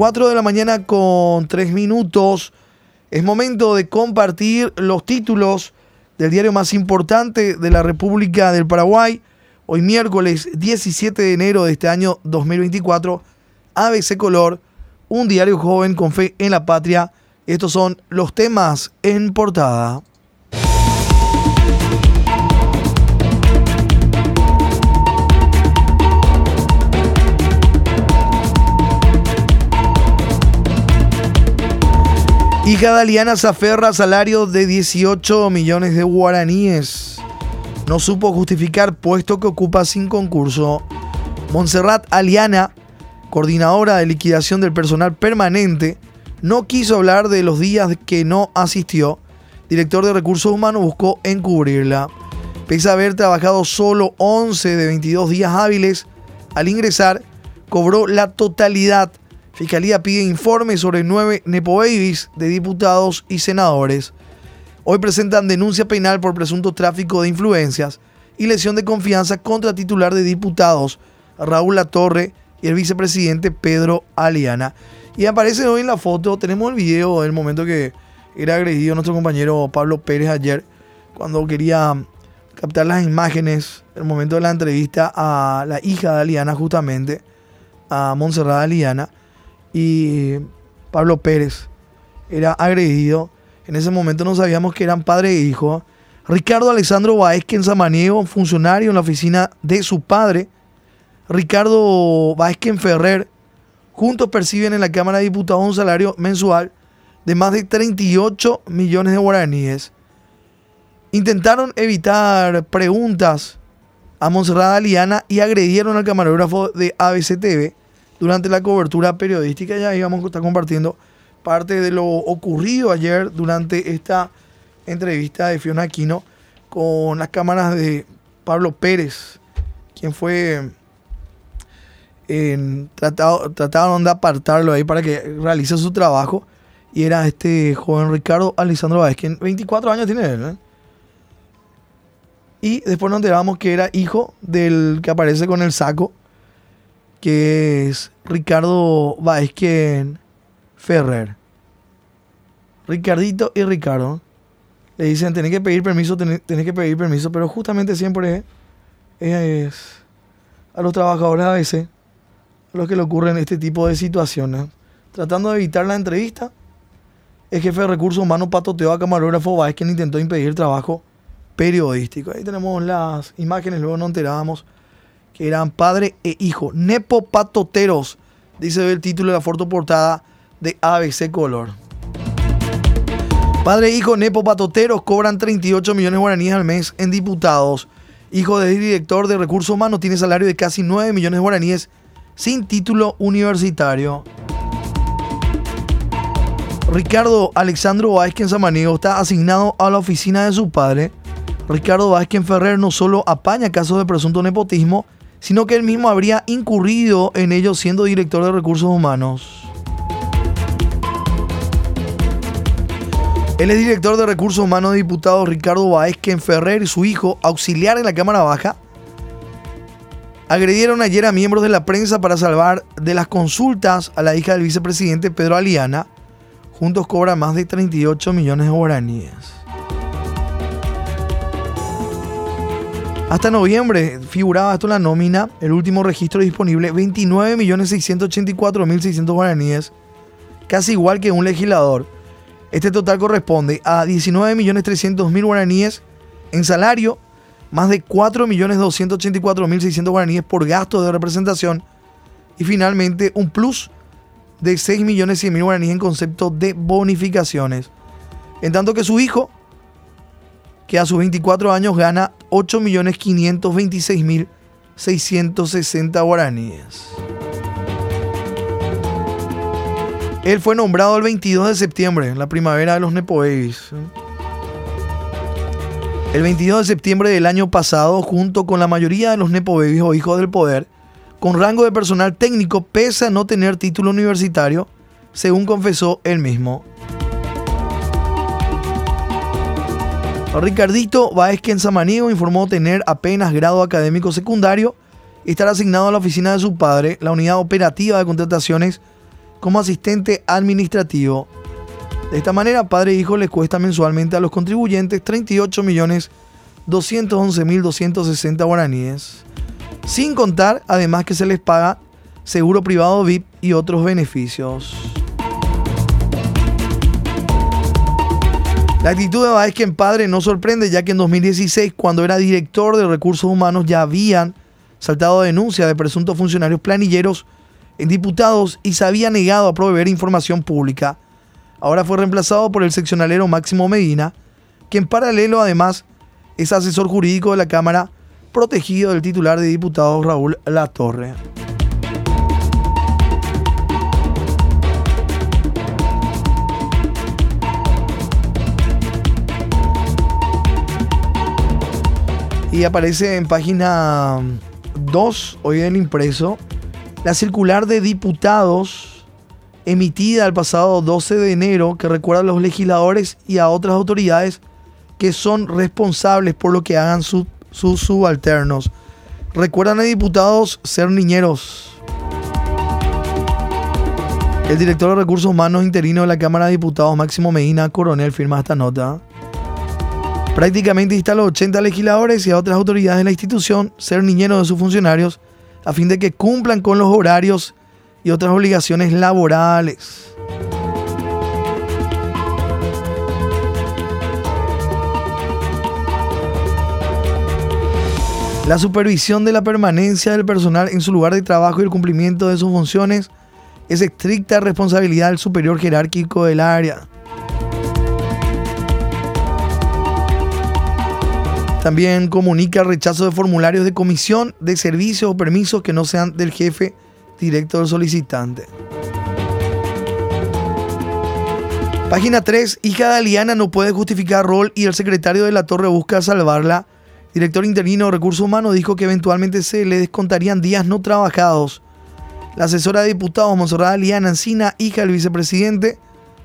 4 de la mañana con 3 minutos. Es momento de compartir los títulos del diario más importante de la República del Paraguay. Hoy miércoles 17 de enero de este año 2024. ABC Color, un diario joven con fe en la patria. Estos son los temas en portada. Hija de Aliana se aferra salario de 18 millones de guaraníes. No supo justificar puesto que ocupa sin concurso. Montserrat Aliana, coordinadora de liquidación del personal permanente, no quiso hablar de los días que no asistió. Director de Recursos Humanos buscó encubrirla. Pese a haber trabajado solo 11 de 22 días hábiles, al ingresar cobró la totalidad Fiscalía pide informe sobre nueve Nepo Babies de diputados y senadores. Hoy presentan denuncia penal por presunto tráfico de influencias y lesión de confianza contra titular de diputados Raúl Latorre y el vicepresidente Pedro Aliana. Y aparece hoy en la foto, tenemos el video del momento que era agredido nuestro compañero Pablo Pérez ayer, cuando quería captar las imágenes, el momento de la entrevista a la hija de Aliana justamente, a Montserrat Aliana y Pablo Pérez era agredido. En ese momento no sabíamos que eran padre e hijo. Ricardo Alessandro Baezquén Samaniego, funcionario en la oficina de su padre. Ricardo Baezquén Ferrer, juntos perciben en la Cámara de Diputados un salario mensual de más de 38 millones de guaraníes. Intentaron evitar preguntas a Monserrat Aliana y agredieron al camarógrafo de ABCTV durante la cobertura periodística. Ya íbamos a estar compartiendo parte de lo ocurrido ayer durante esta entrevista de Fiona Aquino con las cámaras de Pablo Pérez, quien fue en, tratado, trataron de apartarlo ahí para que realice su trabajo. Y era este joven Ricardo Alessandro Báez, quien 24 años tiene él. ¿eh? Y después nos enteramos que era hijo del que aparece con el saco que es Ricardo Baezquén Ferrer. Ricardito y Ricardo le dicen, tenés que pedir permiso, tenés, que pedir permiso, pero justamente siempre es a los trabajadores a veces a los que le ocurren este tipo de situaciones. Tratando de evitar la entrevista, el jefe de recursos humanos patoteó a camarógrafo Baezquén intentó impedir trabajo periodístico. Ahí tenemos las imágenes, luego nos enterábamos eran padre e hijo, nepopatoteros, dice el título de la foto portada de ABC Color. Padre e hijo nepopatoteros cobran 38 millones de guaraníes al mes en diputados. Hijo del director de recursos humanos tiene salario de casi 9 millones de guaraníes sin título universitario. Ricardo Alexandro Vázquez Samaniego está asignado a la oficina de su padre. Ricardo Vázquez Ferrer no solo apaña casos de presunto nepotismo, sino que él mismo habría incurrido en ello siendo director de recursos humanos. Él es director de recursos humanos diputado Ricardo Baezquén Ferrer y su hijo, auxiliar en la Cámara Baja, agredieron ayer a miembros de la prensa para salvar de las consultas a la hija del vicepresidente Pedro Aliana. Juntos cobran más de 38 millones de guaraníes. Hasta noviembre figuraba esto en la nómina, el último registro disponible, 29.684.600 guaraníes, casi igual que un legislador. Este total corresponde a 19.300.000 guaraníes en salario, más de 4.284.600 guaraníes por gasto de representación y finalmente un plus de 6.100.000 guaraníes en concepto de bonificaciones. En tanto que su hijo, que a sus 24 años gana 8.526.660 guaraníes. Él fue nombrado el 22 de septiembre, en la primavera de los Nepo Babies. El 22 de septiembre del año pasado, junto con la mayoría de los Nepo Babies o hijos del poder, con rango de personal técnico pese a no tener título universitario, según confesó él mismo. Ricardito Baezquén Samaniego informó tener apenas grado académico secundario y estar asignado a la oficina de su padre, la unidad operativa de contrataciones como asistente administrativo. De esta manera, padre e hijo les cuesta mensualmente a los contribuyentes 38 millones 211.260 guaraníes. Sin contar, además, que se les paga seguro privado VIP y otros beneficios. La actitud de que en Padre no sorprende, ya que en 2016, cuando era director de recursos humanos, ya habían saltado denuncias de presuntos funcionarios planilleros en diputados y se había negado a proveer información pública. Ahora fue reemplazado por el seccionalero Máximo Medina, que en paralelo además es asesor jurídico de la Cámara, protegido del titular de diputados Raúl Latorre. Y aparece en página 2, hoy en impreso, la circular de diputados emitida el pasado 12 de enero que recuerda a los legisladores y a otras autoridades que son responsables por lo que hagan sus subalternos. Recuerdan a diputados ser niñeros. El director de Recursos Humanos interino de la Cámara de Diputados, Máximo Medina Coronel, firma esta nota. Prácticamente insta a los 80 legisladores y a otras autoridades de la institución ser niñeros de sus funcionarios a fin de que cumplan con los horarios y otras obligaciones laborales. La supervisión de la permanencia del personal en su lugar de trabajo y el cumplimiento de sus funciones es estricta responsabilidad del superior jerárquico del área. También comunica rechazo de formularios de comisión de servicios o permisos que no sean del jefe directo del solicitante. Página 3. Hija de Aliana no puede justificar rol y el secretario de la torre busca salvarla. Director interino de Recursos Humanos dijo que eventualmente se le descontarían días no trabajados. La asesora de diputados Monserrat Aliana Encina, hija del vicepresidente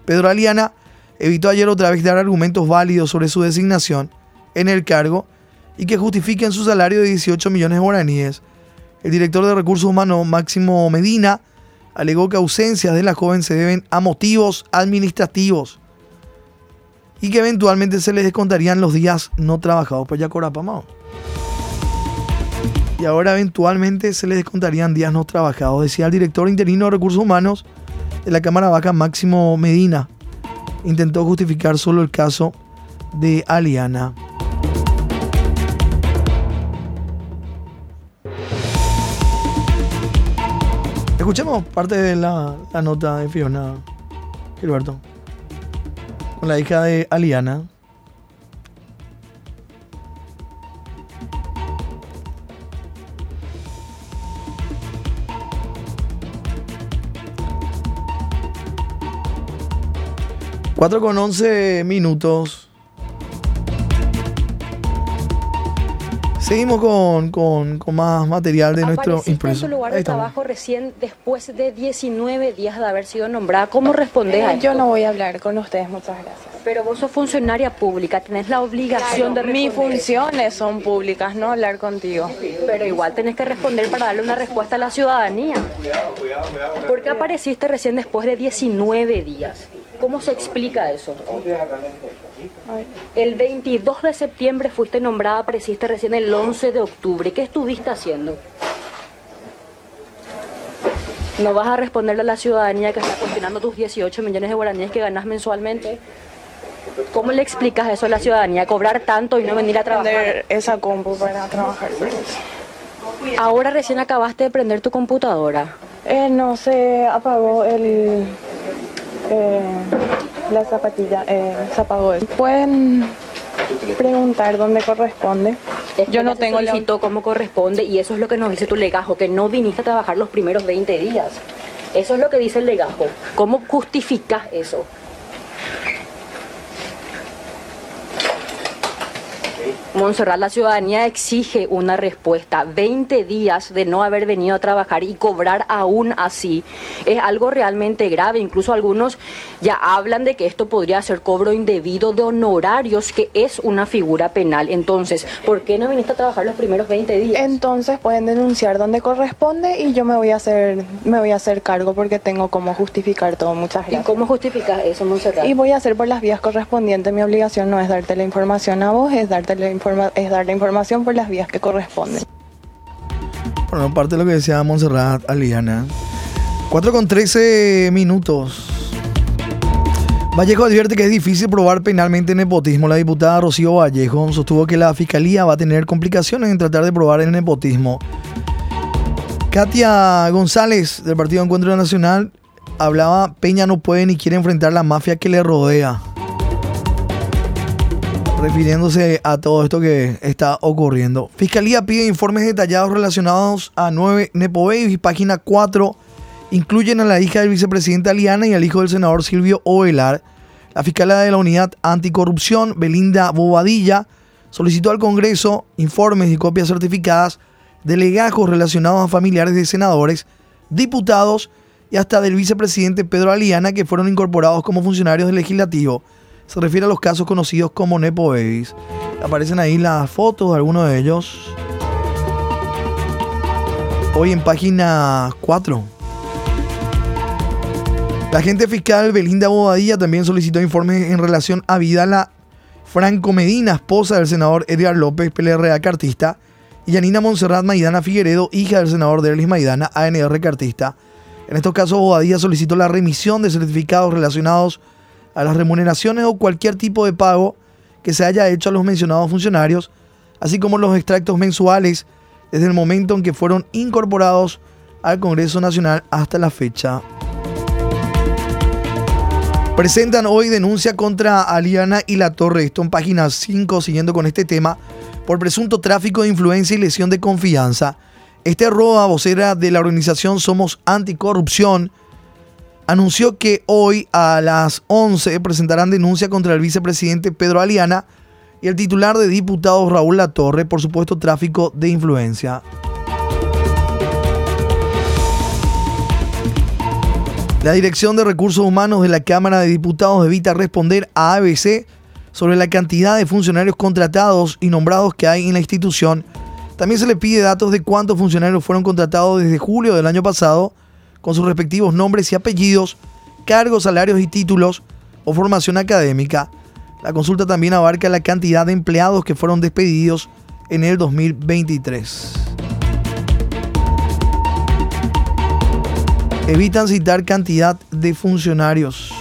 Pedro Aliana, evitó ayer otra vez dar argumentos válidos sobre su designación en el cargo y que justifiquen su salario de 18 millones de guaraníes. El director de Recursos Humanos, Máximo Medina, alegó que ausencias de la joven se deben a motivos administrativos y que eventualmente se les descontarían los días no trabajados. Pues ya corapamao. Y ahora eventualmente se les descontarían días no trabajados, decía el director interino de Recursos Humanos de la Cámara Vaca, Máximo Medina. Intentó justificar solo el caso de Aliana. Escuchemos parte de la, nota de Fiona Gilberto. Con la hija de Aliana. Cuatro con once minutos. Seguimos con, más material de nuestro impreso. en tu lugar de trabajo recién después de 19 días de haber sido nombrada. ¿Cómo respondes a Yo no voy a hablar con ustedes, muchas gracias. Pero vos sos funcionaria pública, tenés la obligación de responder. Mis funciones son públicas, no hablar contigo. Pero igual tenés que responder para darle una respuesta a la ciudadanía. ¿Por qué apareciste recién después de 19 días? ¿Cómo se explica eso? El 22 de septiembre fuiste nombrada, apareciste recién el 11 de octubre. ¿Qué estuviste haciendo? ¿No vas a responderle a la ciudadanía que está cuestionando tus 18 millones de guaraníes que ganas mensualmente? ¿Cómo le explicas eso a la ciudadanía? Cobrar tanto y no venir a trabajar. esa compu para trabajar. Ahora recién acabaste de prender tu computadora. Eh, no, se apagó el, eh, la zapatilla, eh, apagó. Pueden preguntar dónde corresponde. Yo no tengo el cómo corresponde y eso es lo que nos dice tu legajo, que no viniste a trabajar los primeros 20 días. Eso es lo que dice el legajo. ¿Cómo justificas eso? Montserrat, la ciudadanía exige una respuesta. 20 días de no haber venido a trabajar y cobrar aún así es algo realmente grave. Incluso algunos ya hablan de que esto podría ser cobro indebido de honorarios, que es una figura penal. Entonces, ¿por qué no viniste a trabajar los primeros 20 días? Entonces pueden denunciar donde corresponde y yo me voy a hacer, me voy a hacer cargo porque tengo como justificar todo. Muchas gracias. ¿Y cómo justificas eso, Montserrat? Y voy a hacer por las vías correspondientes. Mi obligación no es darte la información a vos, es darte la información es dar la información por las vías que corresponden. Bueno, parte de lo que decía Montserrat Aliana. 4 con 13 minutos. Vallejo advierte que es difícil probar penalmente nepotismo. La diputada Rocío Vallejo sostuvo que la fiscalía va a tener complicaciones en tratar de probar el nepotismo. Katia González del Partido Encuentro Nacional hablaba, Peña no puede ni quiere enfrentar la mafia que le rodea refiriéndose a todo esto que está ocurriendo. Fiscalía pide informes detallados relacionados a nueve Nepo Babies. Página 4 incluyen a la hija del vicepresidente Aliana y al hijo del senador Silvio Ovelar. La fiscalía de la Unidad Anticorrupción, Belinda Bobadilla, solicitó al Congreso informes y copias certificadas de legajos relacionados a familiares de senadores, diputados y hasta del vicepresidente Pedro Aliana que fueron incorporados como funcionarios del legislativo se refiere a los casos conocidos como Nepo Babies. Aparecen ahí las fotos de algunos de ellos. Hoy en página 4. La agente fiscal Belinda Bobadilla también solicitó informes en relación a Vidala Franco Medina, esposa del senador Edgar López, PLRA cartista, y Yanina Monserrat Maidana Figueredo, hija del senador Derlis Maidana, ANR cartista. En estos casos, Bobadilla solicitó la remisión de certificados relacionados a las remuneraciones o cualquier tipo de pago que se haya hecho a los mencionados funcionarios, así como los extractos mensuales desde el momento en que fueron incorporados al Congreso Nacional hasta la fecha. Presentan hoy denuncia contra Aliana y La Torre, esto en página 5, siguiendo con este tema, por presunto tráfico de influencia y lesión de confianza. Este roba vocera de la organización Somos Anticorrupción anunció que hoy a las 11 presentarán denuncia contra el vicepresidente Pedro Aliana y el titular de diputados Raúl Latorre por supuesto tráfico de influencia. La Dirección de Recursos Humanos de la Cámara de Diputados evita responder a ABC sobre la cantidad de funcionarios contratados y nombrados que hay en la institución. También se le pide datos de cuántos funcionarios fueron contratados desde julio del año pasado con sus respectivos nombres y apellidos, cargos, salarios y títulos o formación académica. La consulta también abarca la cantidad de empleados que fueron despedidos en el 2023. Evitan citar cantidad de funcionarios.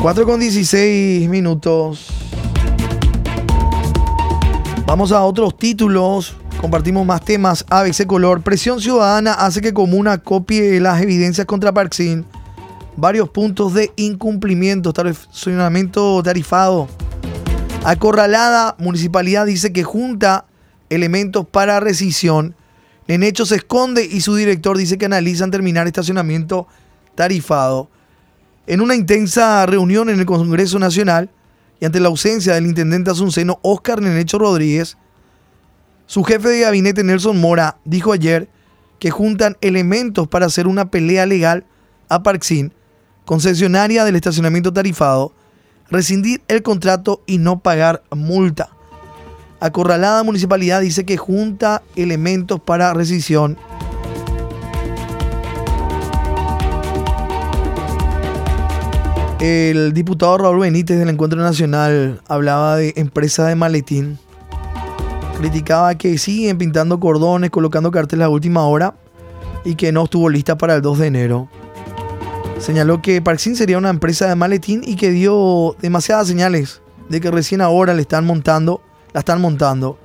Cuatro con 16 minutos. Vamos a otros títulos. Compartimos más temas. ABC Color. Presión ciudadana hace que Comuna copie las evidencias contra Parksin. Varios puntos de incumplimiento. Estacionamiento tarifado. Acorralada. Municipalidad dice que junta elementos para rescisión. En hecho se esconde y su director dice que analizan terminar estacionamiento tarifado. En una intensa reunión en el Congreso Nacional, y ante la ausencia del intendente asunceno Oscar Nenecho Rodríguez, su jefe de gabinete Nelson Mora dijo ayer que juntan elementos para hacer una pelea legal a Parksin, concesionaria del estacionamiento tarifado, rescindir el contrato y no pagar multa. Acorralada Municipalidad dice que junta elementos para rescisión El diputado Raúl Benítez del Encuentro Nacional hablaba de empresa de maletín. Criticaba que siguen pintando cordones, colocando carteles a última hora y que no estuvo lista para el 2 de enero. Señaló que Parksin sería una empresa de maletín y que dio demasiadas señales de que recién ahora le están montando, la están montando.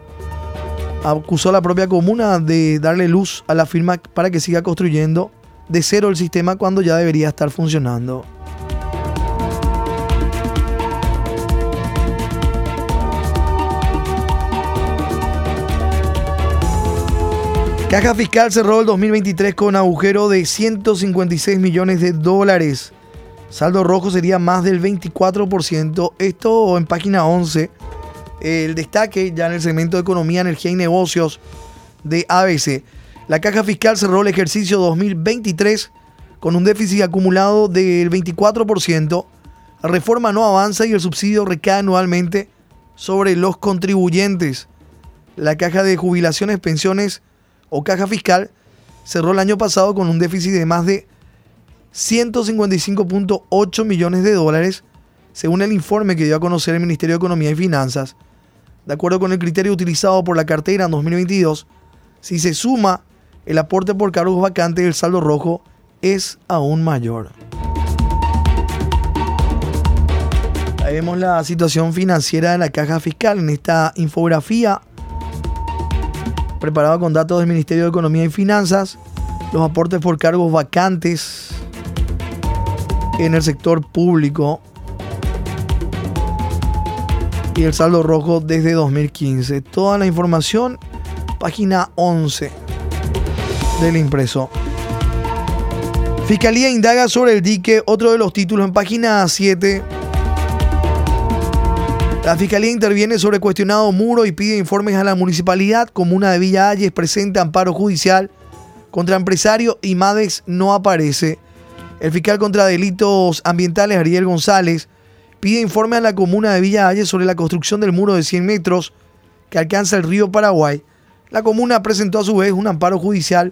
Acusó a la propia comuna de darle luz a la firma para que siga construyendo de cero el sistema cuando ya debería estar funcionando. Caja Fiscal cerró el 2023 con agujero de 156 millones de dólares. Saldo rojo sería más del 24%. Esto en página 11. El destaque ya en el segmento de Economía, Energía y Negocios de ABC. La caja fiscal cerró el ejercicio 2023 con un déficit acumulado del 24%. La reforma no avanza y el subsidio recae anualmente sobre los contribuyentes. La caja de jubilaciones, pensiones o caja fiscal cerró el año pasado con un déficit de más de 155.8 millones de dólares, según el informe que dio a conocer el Ministerio de Economía y Finanzas. De acuerdo con el criterio utilizado por la cartera en 2022, si se suma el aporte por cargos vacantes, el saldo rojo es aún mayor. Ahí vemos la situación financiera de la caja fiscal en esta infografía preparada con datos del Ministerio de Economía y Finanzas, los aportes por cargos vacantes en el sector público y el saldo rojo desde 2015. Toda la información, página 11 del impreso. Fiscalía indaga sobre el dique, otro de los títulos en página 7. La Fiscalía interviene sobre cuestionado muro y pide informes a la municipalidad. Comuna de Villa Ayes presenta amparo judicial contra empresario y MADES no aparece. El fiscal contra delitos ambientales, Ariel González, pide informe a la comuna de Villa Ayes sobre la construcción del muro de 100 metros que alcanza el río Paraguay. La comuna presentó a su vez un amparo judicial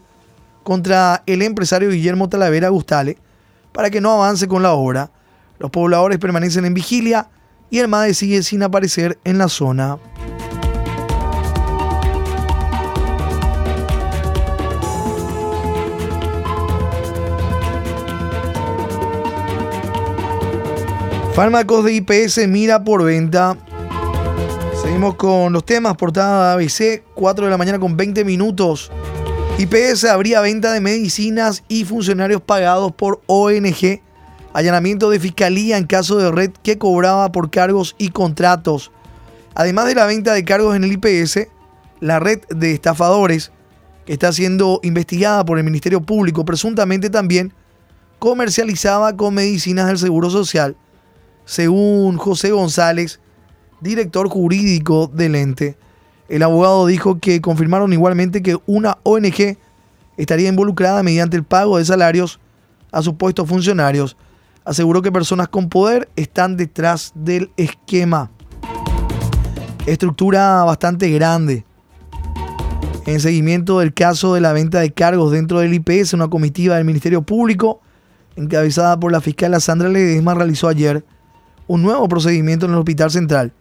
contra el empresario Guillermo Talavera Gustale para que no avance con la obra. Los pobladores permanecen en vigilia y el MADE sigue sin aparecer en la zona. Fármacos de IPS mira por venta. Seguimos con los temas, portada ABC, 4 de la mañana con 20 minutos. IPS habría venta de medicinas y funcionarios pagados por ONG. Allanamiento de fiscalía en caso de red que cobraba por cargos y contratos. Además de la venta de cargos en el IPS, la red de estafadores que está siendo investigada por el Ministerio Público presuntamente también comercializaba con medicinas del Seguro Social según José González, director jurídico del ente. El abogado dijo que confirmaron igualmente que una ONG estaría involucrada mediante el pago de salarios a supuestos funcionarios. Aseguró que personas con poder están detrás del esquema. Estructura bastante grande. En seguimiento del caso de la venta de cargos dentro del IPS, una comitiva del Ministerio Público, encabezada por la fiscal Sandra Ledesma, realizó ayer un nuevo procedimiento en el Hospital Central.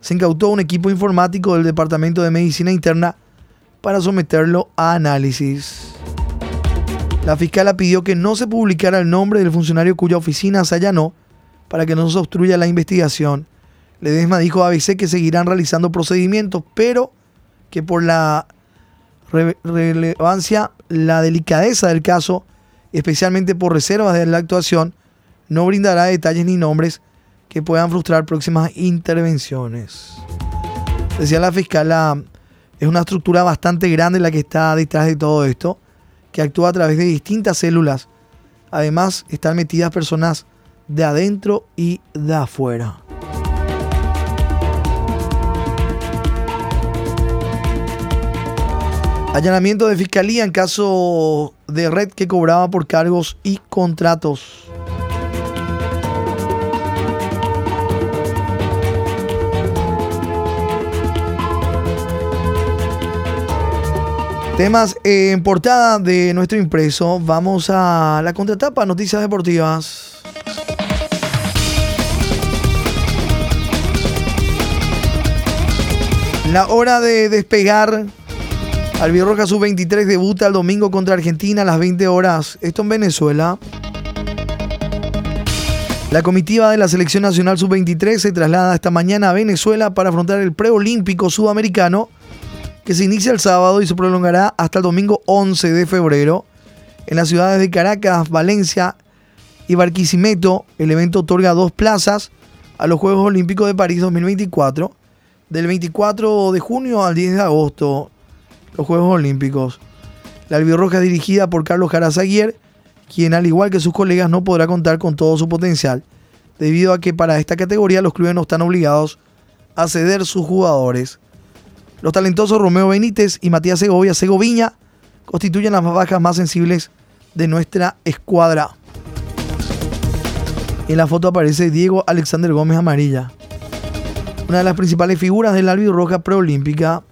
Se incautó un equipo informático del Departamento de Medicina Interna para someterlo a análisis. La fiscal pidió que no se publicara el nombre del funcionario cuya oficina se allanó para que no se obstruya la investigación. Ledesma dijo a ABC que seguirán realizando procedimientos, pero que por la relevancia, la delicadeza del caso, especialmente por reservas de la actuación, no brindará detalles ni nombres que puedan frustrar próximas intervenciones. Decía la fiscal, es una estructura bastante grande la que está detrás de todo esto, que actúa a través de distintas células. Además, están metidas personas de adentro y de afuera. Allanamiento de fiscalía en caso de red que cobraba por cargos y contratos. Temas en portada de nuestro impreso. Vamos a la contratapa, noticias deportivas. La hora de despegar. Albirroja Sub-23 debuta el domingo contra Argentina a las 20 horas. Esto en Venezuela. La comitiva de la Selección Nacional Sub-23 se traslada esta mañana a Venezuela para afrontar el preolímpico sudamericano que se inicia el sábado y se prolongará hasta el domingo 11 de febrero. En las ciudades de Caracas, Valencia y Barquisimeto, el evento otorga dos plazas a los Juegos Olímpicos de París 2024, del 24 de junio al 10 de agosto, los Juegos Olímpicos. La albirroja es dirigida por Carlos Jarazaguier, quien al igual que sus colegas no podrá contar con todo su potencial, debido a que para esta categoría los clubes no están obligados a ceder sus jugadores. Los talentosos Romeo Benítez y Matías Segovia Segoviña constituyen las bajas más sensibles de nuestra escuadra. En la foto aparece Diego Alexander Gómez Amarilla, una de las principales figuras del roja preolímpica.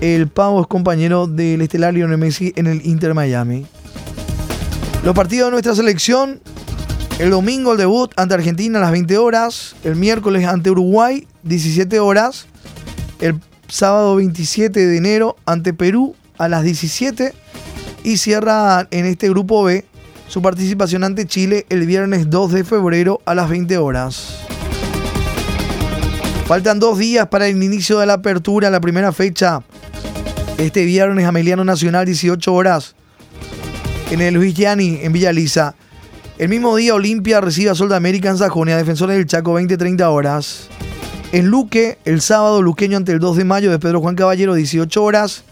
El pavo es compañero del estelar Lionel Messi en el Inter Miami. Los partidos de nuestra selección. El domingo el debut ante Argentina a las 20 horas. El miércoles ante Uruguay, 17 horas. El sábado 27 de enero ante Perú a las 17. Y cierra en este grupo B su participación ante Chile el viernes 2 de febrero a las 20 horas. Faltan dos días para el inicio de la apertura, la primera fecha. Este viernes, Ameliano Nacional, 18 horas en el Luis Gianni, en Villa Lisa. El mismo día, Olimpia recibe a Sol de América en Sajonia, Defensores del Chaco, 20-30 horas. En Luque, el sábado, Luqueño ante el 2 de mayo de Pedro Juan Caballero, 18 horas.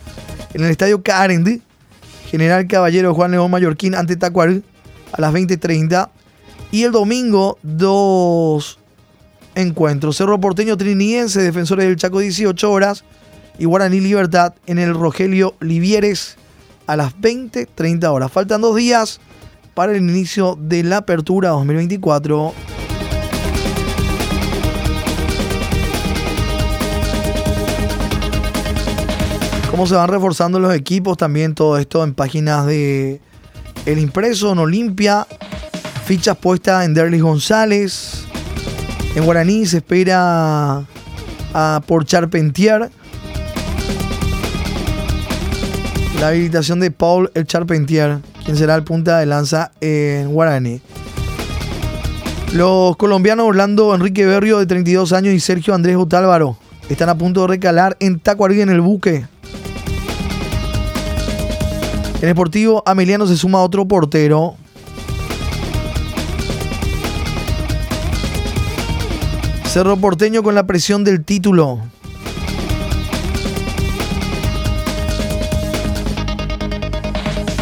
En el estadio Carendi, General Caballero Juan León Mallorquín ante Tacuarí a las 20.30. Y el domingo, dos encuentros. Cerro Porteño Triniense, Defensores del Chaco, 18 horas. Y Guaraní Libertad en el Rogelio Livieres a las 20.30 horas. Faltan dos días para el inicio de la apertura 2024. Cómo se van reforzando los equipos, también todo esto en páginas de El Impreso, en Olimpia, fichas puestas en Derlis González. En Guaraní se espera a por Charpentier la habilitación de Paul El Charpentier, quien será el punta de lanza en Guaraní. Los colombianos Orlando Enrique Berrio, de 32 años, y Sergio Andrés Otálvaro están a punto de recalar en Tacuarí en el buque. En Deportivo, Ameliano se suma a otro portero. Cerro Porteño con la presión del título.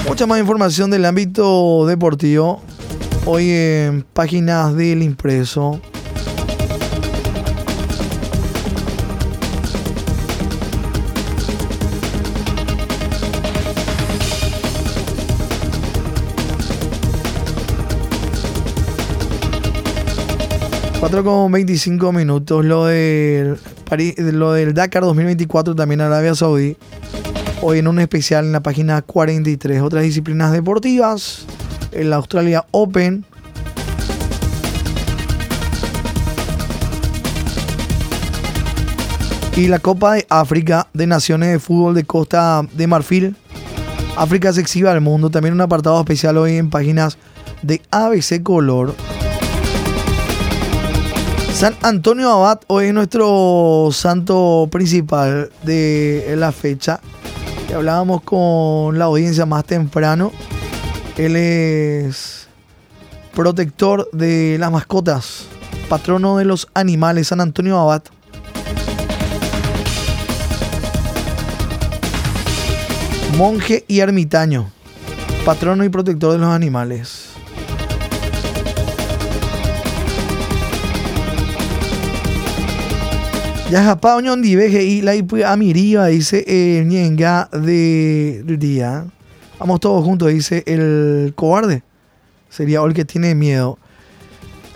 Mucha más información del ámbito deportivo hoy en páginas del impreso. Cuatro con 25 minutos. Lo del, lo del Dakar 2024 también Arabia Saudí hoy en un especial en la página 43. Otras disciplinas deportivas, el Australia Open. Y la Copa de África de Naciones de Fútbol de Costa de Marfil. África se exhibe al mundo. También un apartado especial hoy en páginas de ABC Color. San Antonio Abad hoy es nuestro santo principal de la fecha hablábamos con la audiencia más temprano. Él es protector de las mascotas, patrono de los animales, San Antonio Abad. Monje y ermitaño, patrono y protector de los animales. Ya japao ñondi veje y la amiriva, dice el ñenga de día. Vamos todos juntos, dice el cobarde. Sería el que tiene miedo.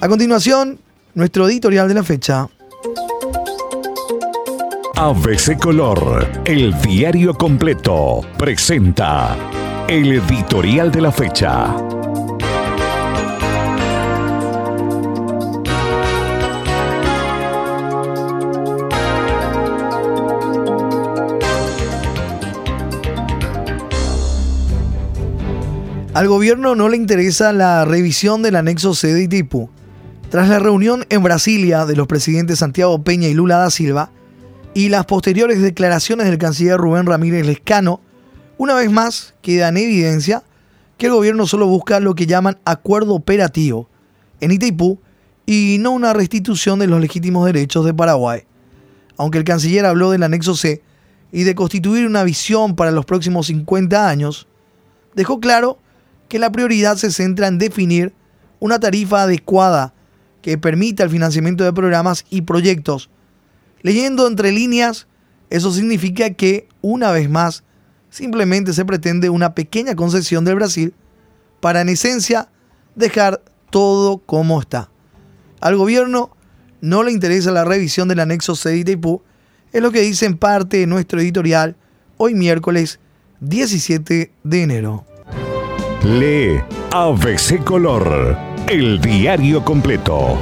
A continuación, nuestro editorial de la fecha. ABC Color, el diario completo, presenta el editorial de la fecha. Al gobierno no le interesa la revisión del anexo C de Itipu. Tras la reunión en Brasilia de los presidentes Santiago Peña y Lula da Silva y las posteriores declaraciones del canciller Rubén Ramírez Lescano, una vez más queda en evidencia que el gobierno solo busca lo que llaman acuerdo operativo en Itaipú y no una restitución de los legítimos derechos de Paraguay. Aunque el canciller habló del anexo C y de constituir una visión para los próximos 50 años, dejó claro que la prioridad se centra en definir una tarifa adecuada que permita el financiamiento de programas y proyectos. Leyendo entre líneas, eso significa que, una vez más, simplemente se pretende una pequeña concesión del Brasil para, en esencia, dejar todo como está. Al gobierno no le interesa la revisión del anexo C de Itaipú, es lo que dice en parte de nuestro editorial hoy miércoles 17 de enero. Lee ABC Color, el diario completo.